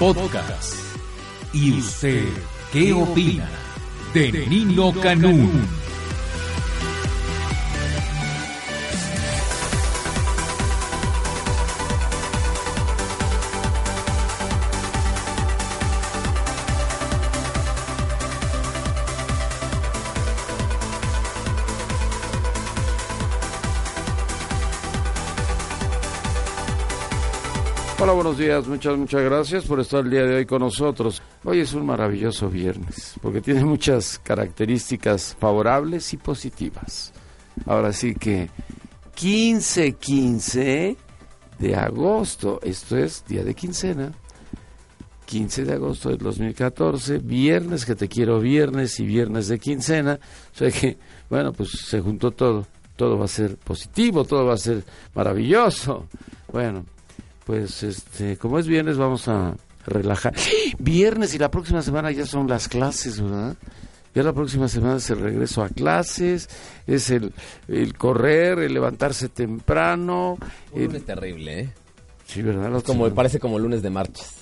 Podcast. ¿Y usted qué opina de Nino Canún? Hola, buenos días. Muchas, muchas gracias por estar el día de hoy con nosotros. Hoy es un maravilloso viernes porque tiene muchas características favorables y positivas. Ahora sí que 15-15 de agosto, esto es día de quincena. 15 de agosto del 2014, viernes que te quiero viernes y viernes de quincena. O sea que, bueno, pues se juntó todo. Todo va a ser positivo, todo va a ser maravilloso. Bueno, pues este, como es viernes vamos a relajar. Viernes y la próxima semana ya son las clases, ¿verdad? Ya la próxima semana es el regreso a clases, es el, el correr, el levantarse temprano. Un el- lunes terrible, ¿eh? sí, ¿verdad? Como parece como lunes de marchas.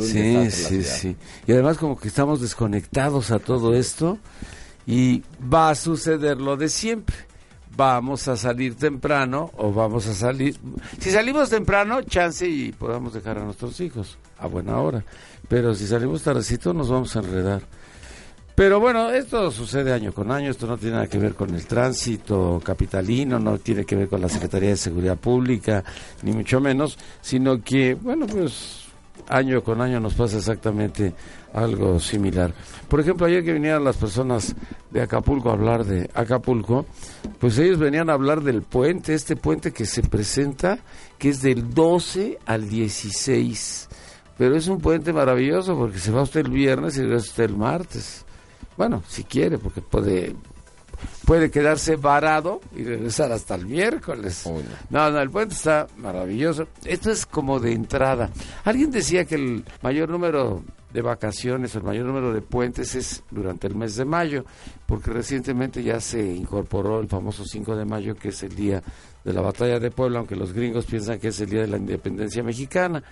Sí, sí, sí. Y además como que estamos desconectados a todo esto y va a suceder lo de siempre. Vamos a salir temprano o vamos a salir... Si salimos temprano, chance y podamos dejar a nuestros hijos a buena hora. Pero si salimos tardecito, nos vamos a enredar. Pero bueno, esto sucede año con año, esto no tiene nada que ver con el tránsito capitalino, no tiene que ver con la Secretaría de Seguridad Pública, ni mucho menos, sino que, bueno, pues año con año nos pasa exactamente algo similar. Por ejemplo, ayer que vinieron las personas de Acapulco a hablar de Acapulco, pues ellos venían a hablar del puente, este puente que se presenta, que es del 12 al 16. Pero es un puente maravilloso porque se va usted el viernes y regresa usted el martes. Bueno, si quiere, porque puede puede quedarse varado y regresar hasta el miércoles. Uy, no. No, no, el puente está maravilloso. Esto es como de entrada. Alguien decía que el mayor número de vacaciones, el mayor número de puentes es durante el mes de mayo, porque recientemente ya se incorporó el famoso 5 de mayo, que es el día de la batalla de Puebla, aunque los gringos piensan que es el día de la independencia mexicana.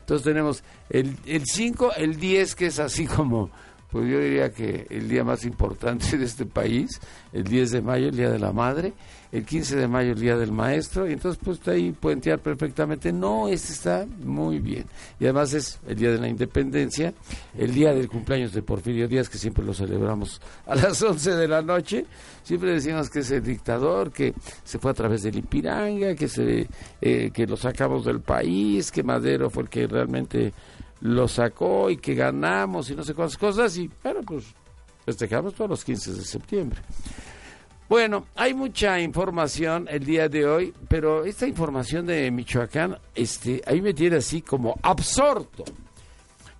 Entonces tenemos el, el 5, el 10, que es así como, pues yo diría que el día más importante de este país, el 10 de mayo, el Día de la Madre, el 15 de mayo, el Día del Maestro, y entonces pues ahí puentear perfectamente. No, este está muy bien. Y además es el Día de la Independencia, el día del cumpleaños de Porfirio Díaz, que siempre lo celebramos a las 11 de la noche. Siempre decimos que es el dictador, que se fue a través del Ipiranga, que, se, eh, que lo sacamos del país, que Madero fue el que realmente lo sacó y que ganamos y no sé cuántas cosas. Y bueno, pues festejamos todos los 15 de septiembre. Bueno, hay mucha información el día de hoy, pero esta información de Michoacán, este, ahí me tiene así como absorto.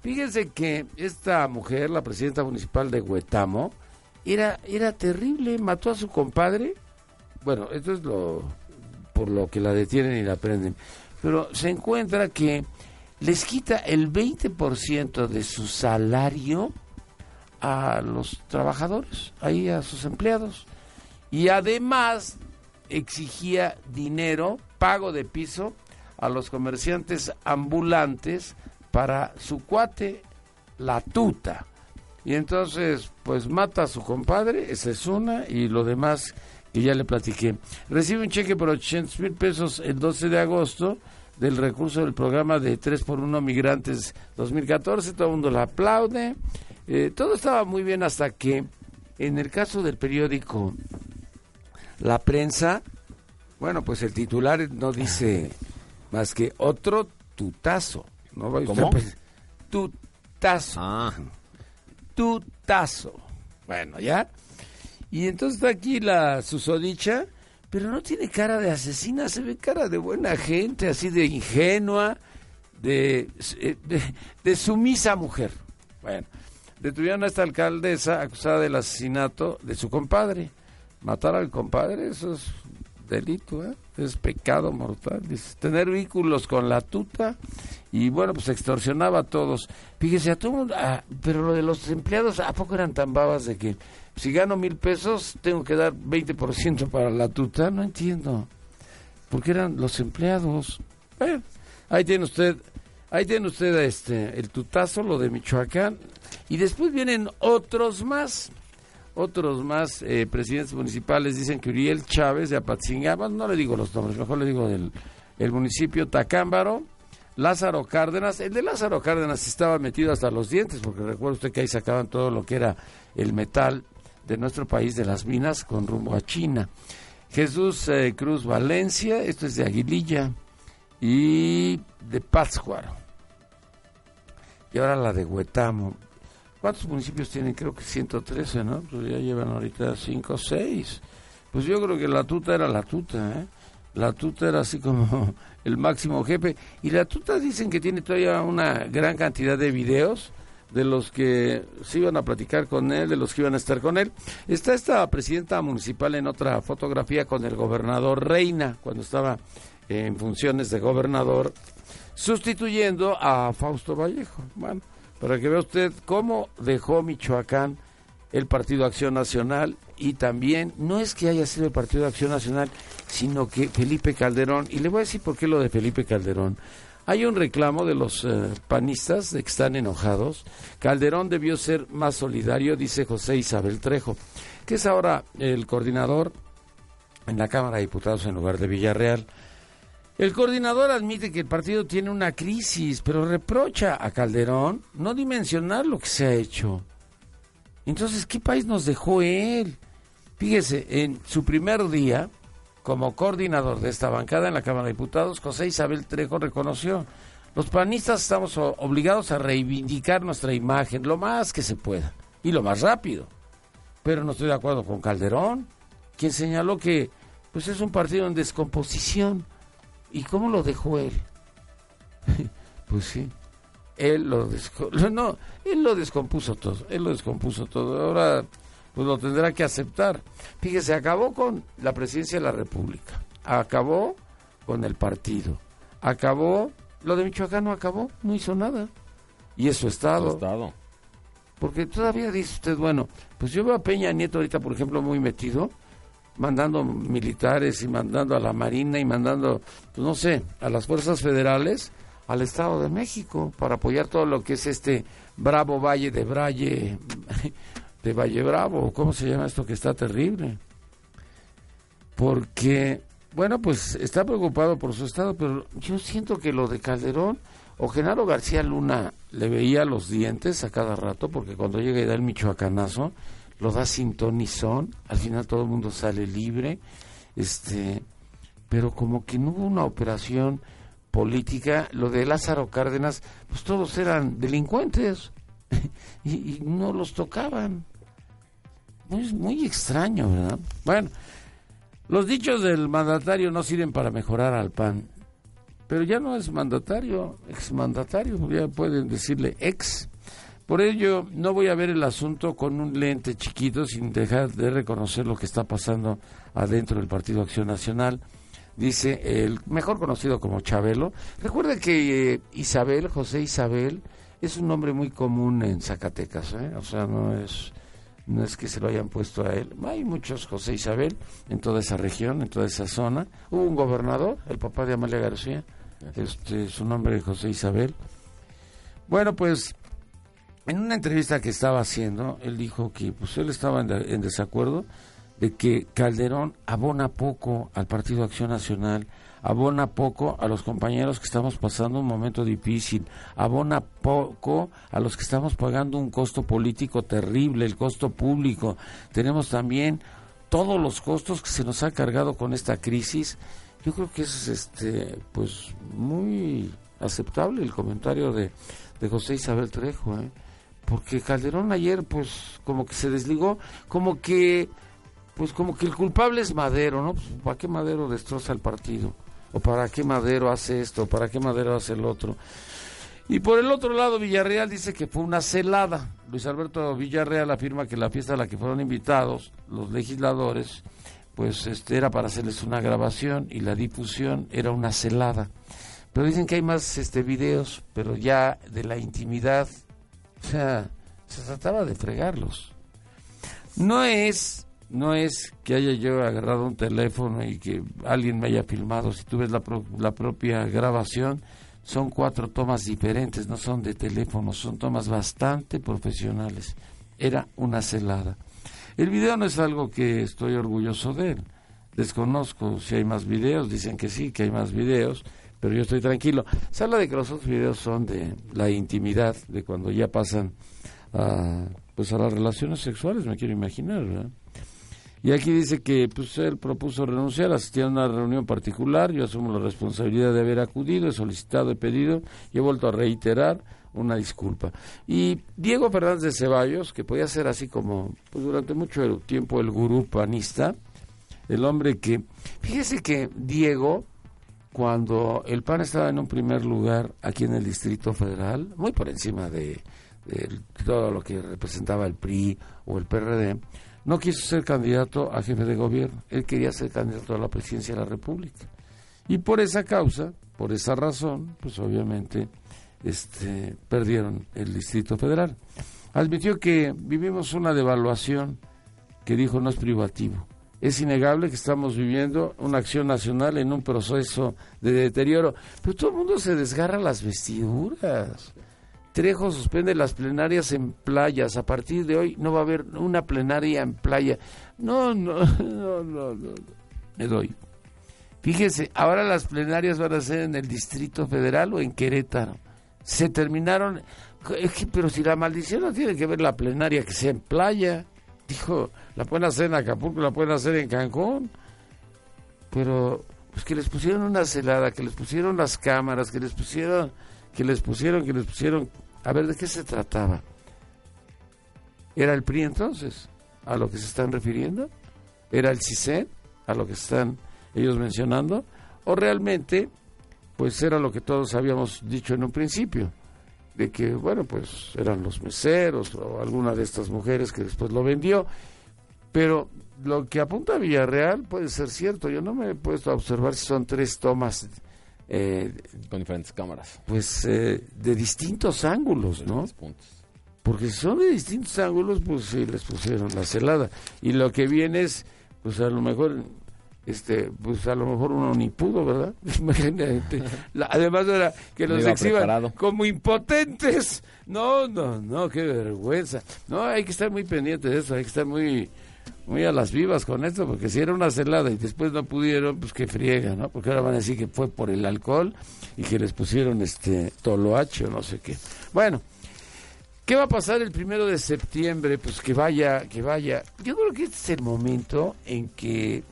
Fíjense que esta mujer, la presidenta municipal de Huetamo, era, era terrible, mató a su compadre. Bueno, esto es lo por lo que la detienen y la prenden. Pero se encuentra que les quita el 20% de su salario a los trabajadores, ahí a sus empleados. Y además exigía dinero, pago de piso a los comerciantes ambulantes para su cuate, la tuta. Y entonces, pues mata a su compadre, esa es una, y lo demás que ya le platiqué. Recibe un cheque por 800 mil pesos el 12 de agosto del recurso del programa de 3 por 1 Migrantes 2014, todo el mundo la aplaude. Eh, todo estaba muy bien hasta que, en el caso del periódico La Prensa, bueno, pues el titular no dice más que otro tutazo. ¿no? ¿Cómo? a pensar, Tutazo Ah, tutazo. Bueno, ¿ya? Y entonces está aquí la susodicha, pero no tiene cara de asesina, se ve cara de buena gente, así de ingenua. de, eh, de, de sumisa mujer. Bueno, detuvieron a esta alcaldesa acusada del asesinato de su compadre. Matar al compadre, eso es delito, ¿eh? es pecado mortal. Dice, tener vínculos con la tuta y bueno, pues extorsionaba a todos. Fíjese, a todo mundo- ah, pero lo de los empleados, ¿a poco eran tan babas de que si gano mil pesos tengo que dar 20% para la tuta? No entiendo. Porque eran los empleados. Ahí tiene usted, ahí tiene usted este, el tutazo, lo de Michoacán. Y después vienen otros más otros más eh, presidentes municipales dicen que Uriel Chávez de Apatzingán, no le digo los nombres, mejor le digo del el municipio Tacámbaro, Lázaro Cárdenas, el de Lázaro Cárdenas estaba metido hasta los dientes, porque recuerda usted que ahí sacaban todo lo que era el metal de nuestro país, de las minas, con rumbo a China. Jesús eh, Cruz Valencia, esto es de Aguililla, y de Pátzcuaro. Y ahora la de Huetamo. ¿Cuántos municipios tienen? Creo que 113, ¿no? Pues ya llevan ahorita 5 o 6. Pues yo creo que la tuta era la tuta, ¿eh? La tuta era así como el máximo jefe. Y la tuta dicen que tiene todavía una gran cantidad de videos de los que se iban a platicar con él, de los que iban a estar con él. Está esta presidenta municipal en otra fotografía con el gobernador Reina, cuando estaba en funciones de gobernador, sustituyendo a Fausto Vallejo. Bueno, para que vea usted cómo dejó Michoacán el Partido Acción Nacional y también no es que haya sido el Partido Acción Nacional, sino que Felipe Calderón, y le voy a decir por qué lo de Felipe Calderón. Hay un reclamo de los eh, panistas de que están enojados. Calderón debió ser más solidario, dice José Isabel Trejo, que es ahora el coordinador en la Cámara de Diputados en lugar de Villarreal. El coordinador admite que el partido tiene una crisis, pero reprocha a Calderón no dimensionar lo que se ha hecho. Entonces, ¿qué país nos dejó él? Fíjese, en su primer día, como coordinador de esta bancada en la Cámara de Diputados, José Isabel Trejo reconoció, los panistas estamos obligados a reivindicar nuestra imagen lo más que se pueda y lo más rápido. Pero no estoy de acuerdo con Calderón, quien señaló que pues es un partido en descomposición. ¿Y cómo lo dejó él? pues sí, él lo desco- no, él lo descompuso todo, él lo descompuso todo. Ahora pues lo tendrá que aceptar. Fíjese, acabó con la presidencia de la República, acabó con el partido, acabó, lo de Michoacán no acabó, no hizo nada. Y es su estado. Estado. Porque todavía dice usted, bueno, pues yo veo a Peña Nieto ahorita, por ejemplo, muy metido, mandando militares y mandando a la Marina y mandando, pues no sé, a las fuerzas federales al Estado de México para apoyar todo lo que es este bravo valle de Braille, de Valle Bravo, ¿cómo se llama esto que está terrible? Porque, bueno, pues está preocupado por su estado, pero yo siento que lo de Calderón o Genaro García Luna le veía los dientes a cada rato, porque cuando llega y da el michoacanazo, lo da sin ton ni son, al final todo el mundo sale libre, este, pero como que no hubo una operación política, lo de Lázaro Cárdenas, pues todos eran delincuentes y, no los tocaban. Muy, muy extraño, ¿verdad? Bueno, los dichos del mandatario no sirven para mejorar al PAN, pero ya no es mandatario, exmandatario, ya pueden decirle ex. Por ello, no voy a ver el asunto con un lente chiquito sin dejar de reconocer lo que está pasando adentro del Partido Acción Nacional. Dice el mejor conocido como Chabelo. Recuerde que eh, Isabel, José Isabel, es un nombre muy común en Zacatecas, ¿eh? o sea, no es, no es que se lo hayan puesto a él. Hay muchos José Isabel en toda esa región, en toda esa zona. Hubo un gobernador, el papá de Amalia García, este, su nombre es José Isabel. Bueno, pues en una entrevista que estaba haciendo, él dijo que pues él estaba en, de- en desacuerdo de que Calderón abona poco al Partido Acción Nacional, abona poco a los compañeros que estamos pasando un momento difícil, abona poco a los que estamos pagando un costo político terrible, el costo público. Tenemos también todos los costos que se nos ha cargado con esta crisis. Yo creo que es este pues muy aceptable el comentario de, de José Isabel Trejo, ¿eh? Porque Calderón ayer pues como que se desligó, como que pues como que el culpable es Madero, ¿no? Pues, ¿Para qué Madero destroza el partido? o para qué Madero hace esto, para qué Madero hace el otro. Y por el otro lado, Villarreal dice que fue una celada. Luis Alberto Villarreal afirma que la fiesta a la que fueron invitados los legisladores, pues este, era para hacerles una grabación y la difusión era una celada. Pero dicen que hay más este, videos, pero ya de la intimidad, o sea, se trataba de fregarlos. No es, no es que haya yo agarrado un teléfono y que alguien me haya filmado. Si tú ves la, la propia grabación, son cuatro tomas diferentes, no son de teléfono, son tomas bastante profesionales. Era una celada. El video no es algo que estoy orgulloso de él. Desconozco si hay más videos, dicen que sí, que hay más videos, pero yo estoy tranquilo. Se habla de que los otros videos son de la intimidad, de cuando ya pasan a, pues a las relaciones sexuales, me quiero imaginar. Y aquí dice que pues él propuso renunciar, asistir a una reunión particular, yo asumo la responsabilidad de haber acudido, he solicitado, he pedido y he vuelto a reiterar una disculpa. Y Diego Fernández de Ceballos, que podía ser así como pues durante mucho tiempo el gurú panista, el hombre que, fíjese que Diego, cuando el PAN estaba en un primer lugar aquí en el Distrito Federal, muy por encima de, todo lo que representaba el PRI o el PRD, no quiso ser candidato a jefe de gobierno, él quería ser candidato a la presidencia de la República. Y por esa causa, por esa razón, pues obviamente este, perdieron el Distrito Federal. Admitió que vivimos una devaluación que dijo no es privativo. Es innegable que estamos viviendo una acción nacional en un proceso de deterioro, pero todo el mundo se desgarra las vestiduras. Trejo suspende las plenarias en playas. A partir de hoy no va a haber una plenaria en playa. No, no, no, no, no. Me doy. Fíjese, ahora las plenarias van a ser en el Distrito Federal o en Querétaro. Se terminaron. Pero si la maldición no tiene que ver la plenaria que sea en playa. Dijo, la pueden hacer en Acapulco, la pueden hacer en Cancún. Pero, pues que les pusieron una celada, que les pusieron las cámaras, que les pusieron que les pusieron, que les pusieron. A ver, ¿de qué se trataba? ¿Era el PRI entonces? ¿A lo que se están refiriendo? ¿Era el CISEN? ¿A lo que están ellos mencionando? ¿O realmente, pues era lo que todos habíamos dicho en un principio? De que, bueno, pues eran los meseros o alguna de estas mujeres que después lo vendió. Pero lo que apunta a Villarreal puede ser cierto. Yo no me he puesto a observar si son tres tomas eh, con diferentes cámaras. Pues eh, de distintos ángulos, ¿no? Porque si son de distintos ángulos, pues sí, les pusieron la celada. Y lo que viene es, pues a lo mejor, este, pues a lo mejor uno ni pudo, ¿verdad? Imagínate. además era que los exhiban como impotentes. No, no, no, qué vergüenza. No, hay que estar muy pendiente de eso, hay que estar muy muy a las vivas con esto, porque si era una celada y después no pudieron, pues que friega, ¿no? Porque ahora van a decir que fue por el alcohol y que les pusieron este toloache o no sé qué. Bueno, ¿qué va a pasar el primero de septiembre? Pues que vaya, que vaya. Yo creo que este es el momento en que,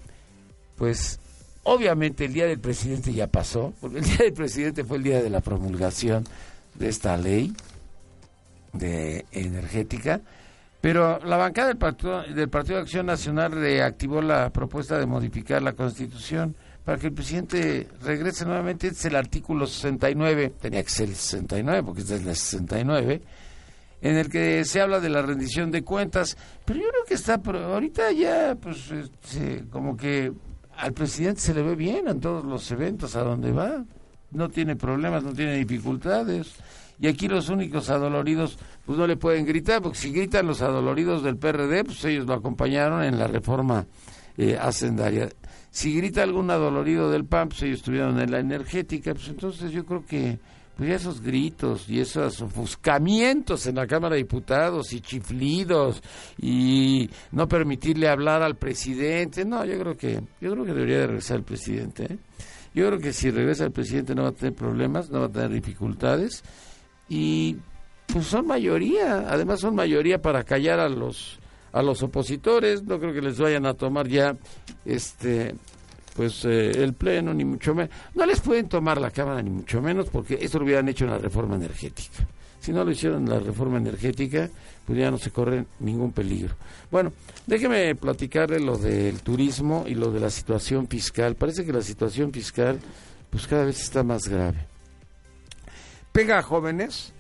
pues, obviamente el día del presidente ya pasó, porque el día del presidente fue el día de la promulgación de esta ley de energética pero la bancada del Partido, del Partido de Acción Nacional reactivó la propuesta de modificar la Constitución para que el presidente regrese nuevamente. Este es el artículo 69, tenía que ser el 69 porque este es el 69, en el que se habla de la rendición de cuentas. Pero yo creo que está, ahorita ya, pues, este, como que al presidente se le ve bien en todos los eventos a donde va. No tiene problemas, no tiene dificultades y aquí los únicos adoloridos pues no le pueden gritar, porque si gritan los adoloridos del PRD, pues ellos lo acompañaron en la reforma eh, hacendaria. Si grita algún adolorido del PAN, pues ellos estuvieron en la energética, pues entonces yo creo que pues esos gritos y esos ofuscamientos en la Cámara de Diputados y chiflidos y no permitirle hablar al presidente, no, yo creo que yo creo que debería de regresar el presidente. ¿eh? Yo creo que si regresa el presidente no va a tener problemas, no va a tener dificultades y pues son mayoría, además son mayoría para callar a los a los opositores, no creo que les vayan a tomar ya este pues eh, el pleno ni mucho menos, no les pueden tomar la cámara ni mucho menos porque eso lo hubieran hecho en la reforma energética. Si no lo hicieron la reforma energética, pues ya no se corre ningún peligro. Bueno, déjeme platicarle lo del turismo y lo de la situación fiscal. Parece que la situación fiscal, pues cada vez está más grave. Pega a jóvenes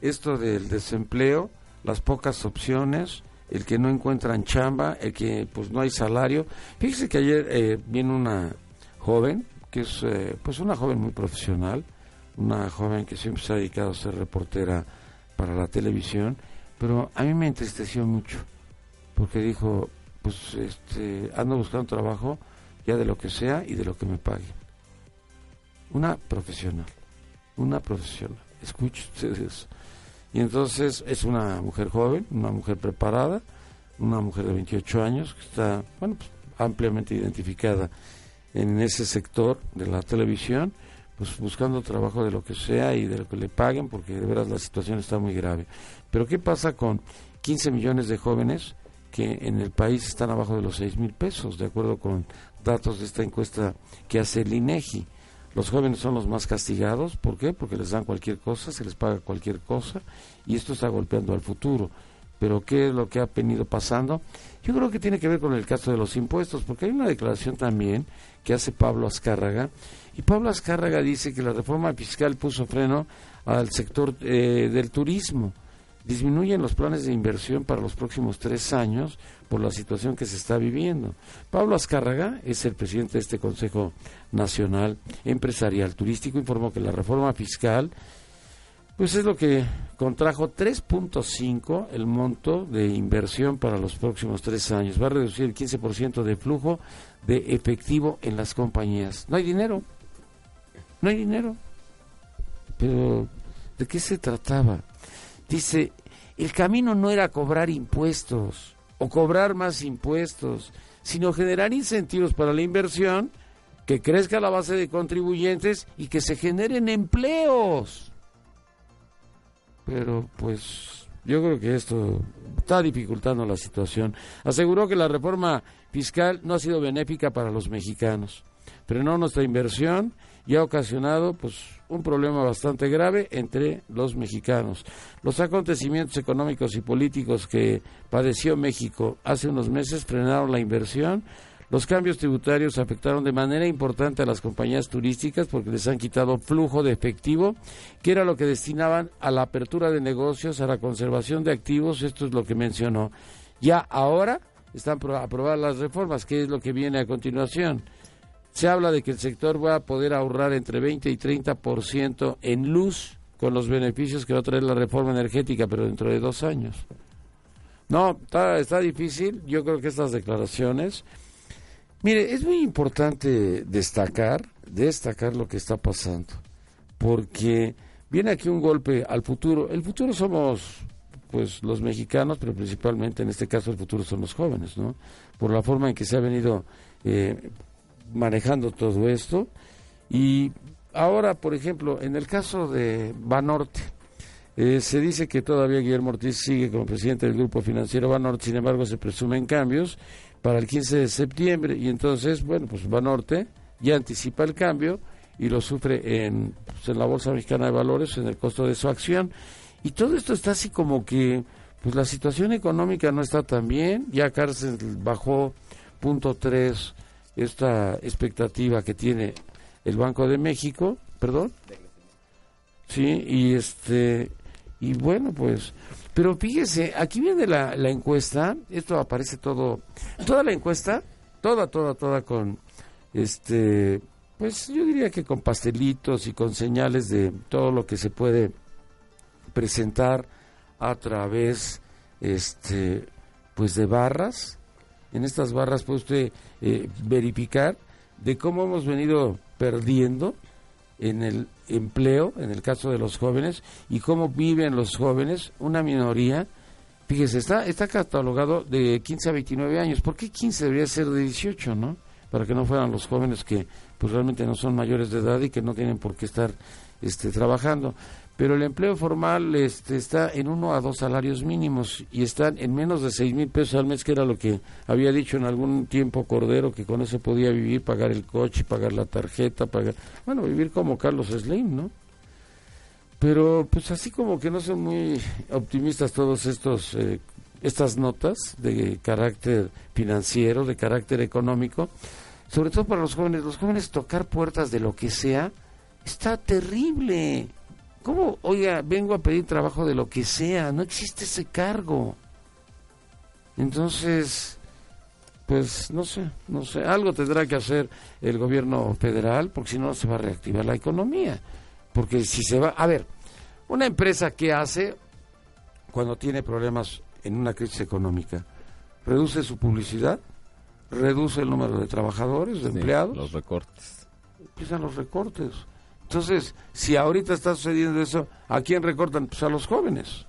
esto del desempleo, las pocas opciones, el que no encuentran chamba, el que pues no hay salario. Fíjese que ayer eh, viene una joven, que es eh, pues una joven muy profesional, una joven que siempre se ha dedicado a ser reportera para la televisión, pero a mí me entristeció mucho, porque dijo, pues este, ando buscando trabajo ya de lo que sea y de lo que me paguen. Una profesional, una profesional, escuchen ustedes y entonces es una mujer joven, una mujer preparada, una mujer de 28 años que está, bueno, pues, ampliamente identificada en ese sector de la televisión, pues buscando trabajo de lo que sea y de lo que le paguen, porque de veras la situación está muy grave. Pero ¿qué pasa con 15 millones de jóvenes que en el país están abajo de los 6 mil pesos, de acuerdo con datos de esta encuesta que hace el INEGI? Los jóvenes son los más castigados, ¿por qué? Porque les dan cualquier cosa, se les paga cualquier cosa y esto está golpeando al futuro. Pero ¿qué es lo que ha venido pasando? Yo creo que tiene que ver con el caso de los impuestos, porque hay una declaración también que hace Pablo Azcárraga, y Pablo Azcárraga dice que la reforma fiscal puso freno al sector eh, del turismo disminuyen los planes de inversión para los próximos tres años por la situación que se está viviendo. Pablo Azcárraga es el presidente de este Consejo Nacional Empresarial Turístico, informó que la reforma fiscal pues es lo que contrajo 3.5 el monto de inversión para los próximos tres años. Va a reducir el 15% de flujo de efectivo en las compañías. No hay dinero. No hay dinero. Pero, ¿de qué se trataba? Dice, el camino no era cobrar impuestos o cobrar más impuestos, sino generar incentivos para la inversión, que crezca la base de contribuyentes y que se generen empleos. Pero pues yo creo que esto está dificultando la situación. Aseguró que la reforma fiscal no ha sido benéfica para los mexicanos. Frenó nuestra inversión y ha ocasionado pues un problema bastante grave entre los mexicanos. Los acontecimientos económicos y políticos que padeció México hace unos meses frenaron la inversión. Los cambios tributarios afectaron de manera importante a las compañías turísticas porque les han quitado flujo de efectivo, que era lo que destinaban a la apertura de negocios, a la conservación de activos, esto es lo que mencionó. Ya ahora están aprobadas las reformas, que es lo que viene a continuación. Se habla de que el sector va a poder ahorrar entre 20 y 30% en luz con los beneficios que va a traer la reforma energética, pero dentro de dos años. No, está, difícil. Yo creo que estas declaraciones. Mire, es muy importante destacar, destacar lo que está pasando, porque viene aquí un golpe al futuro. El futuro somos, pues, los mexicanos, pero principalmente en este caso el futuro son los jóvenes, ¿no? Por la forma en que se ha venido eh, manejando todo esto. Y ahora, por ejemplo, en el caso de Banorte, eh, se dice que todavía Guillermo Ortiz sigue como presidente del grupo financiero Banorte, sin embargo se presumen cambios para el 15 de septiembre y entonces, bueno, pues Banorte ya anticipa el cambio y lo sufre en, pues, en la Bolsa Mexicana de Valores, en el costo de su acción. Y todo esto está así como que, pues la situación económica no está tan bien, ya Cárcel bajó punto tres esta expectativa que tiene el Banco de México, perdón. Sí, y este y bueno, pues pero fíjese, aquí viene la, la encuesta, esto aparece todo toda la encuesta, toda toda toda con este pues yo diría que con pastelitos y con señales de todo lo que se puede presentar a través este pues de barras en estas barras puede usted eh, verificar de cómo hemos venido perdiendo en el empleo, en el caso de los jóvenes, y cómo viven los jóvenes, una minoría. Fíjese, está, está catalogado de 15 a 29 años. ¿Por qué 15 debería ser de 18, no? Para que no fueran los jóvenes que pues realmente no son mayores de edad y que no tienen por qué estar este, trabajando pero el empleo formal este, está en uno a dos salarios mínimos y están en menos de seis mil pesos al mes, que era lo que había dicho en algún tiempo Cordero, que con eso podía vivir, pagar el coche, pagar la tarjeta, pagar, bueno, vivir como Carlos Slim, ¿no? Pero pues así como que no son muy optimistas todos estos eh, estas notas de carácter financiero, de carácter económico, sobre todo para los jóvenes, los jóvenes tocar puertas de lo que sea, está terrible. ¿Cómo, oiga, vengo a pedir trabajo de lo que sea? No existe ese cargo. Entonces, pues no sé, no sé, algo tendrá que hacer el gobierno federal porque si no se va a reactivar la economía. Porque si se va, a ver, una empresa que hace cuando tiene problemas en una crisis económica, reduce su publicidad, reduce el número de trabajadores, de empleados. Los recortes. Empiezan los recortes. Entonces, si ahorita está sucediendo eso, ¿a quién recortan? Pues a los jóvenes.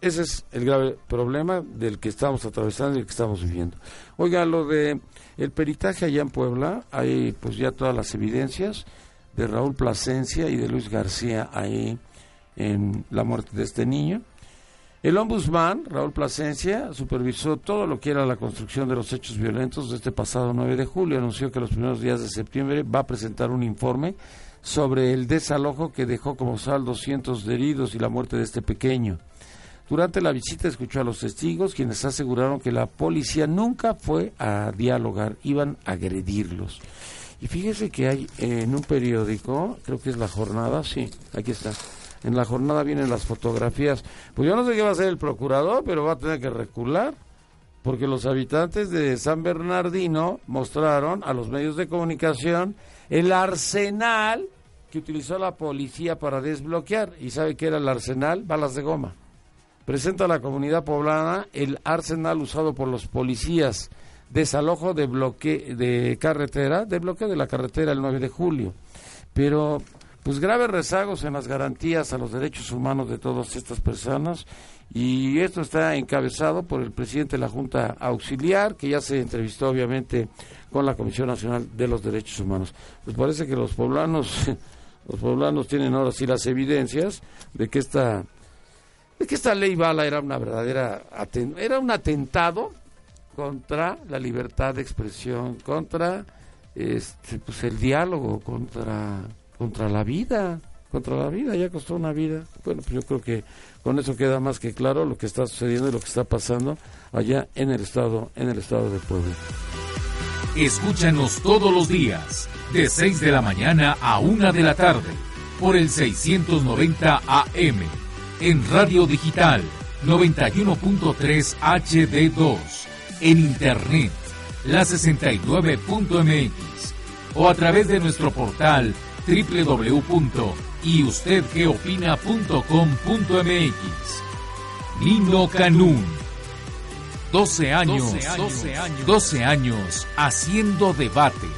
Ese es el grave problema del que estamos atravesando y el que estamos viviendo. Oiga, lo de el peritaje allá en Puebla, hay pues ya todas las evidencias de Raúl Plasencia y de Luis García ahí en la muerte de este niño. El ombudsman, Raúl Plasencia, supervisó todo lo que era la construcción de los hechos violentos de este pasado 9 de julio. Anunció que los primeros días de septiembre va a presentar un informe sobre el desalojo que dejó como saldo cientos de heridos y la muerte de este pequeño. Durante la visita escuchó a los testigos, quienes aseguraron que la policía nunca fue a dialogar, iban a agredirlos. Y fíjese que hay en un periódico, creo que es La Jornada, sí, aquí está. En La Jornada vienen las fotografías. Pues yo no sé qué va a hacer el procurador, pero va a tener que recular, porque los habitantes de San Bernardino mostraron a los medios de comunicación el arsenal que utilizó la policía para desbloquear. ¿Y sabe qué era el arsenal? Balas de goma presenta a la comunidad poblana el arsenal usado por los policías, desalojo de bloque de carretera, de bloqueo de la carretera el 9 de julio. Pero pues graves rezagos en las garantías a los derechos humanos de todas estas personas y esto está encabezado por el presidente de la Junta Auxiliar, que ya se entrevistó obviamente con la Comisión Nacional de los Derechos Humanos. Pues parece que los poblanos los poblanos tienen ahora sí las evidencias de que esta es que esta ley bala era una verdadera era un atentado contra la libertad de expresión, contra este pues el diálogo, contra contra la vida, contra la vida, ya costó una vida. Bueno, pues yo creo que con eso queda más que claro lo que está sucediendo y lo que está pasando allá en el estado en el estado de Puebla. Escúchanos todos los días de 6 de la mañana a 1 de la tarde por el 690 AM en Radio Digital 91.3 HD2, en Internet la 69.mx o a través de nuestro portal www.yustedgeopina.com.mx. Nino Canún. 12 años, 12 años, 12 años haciendo debate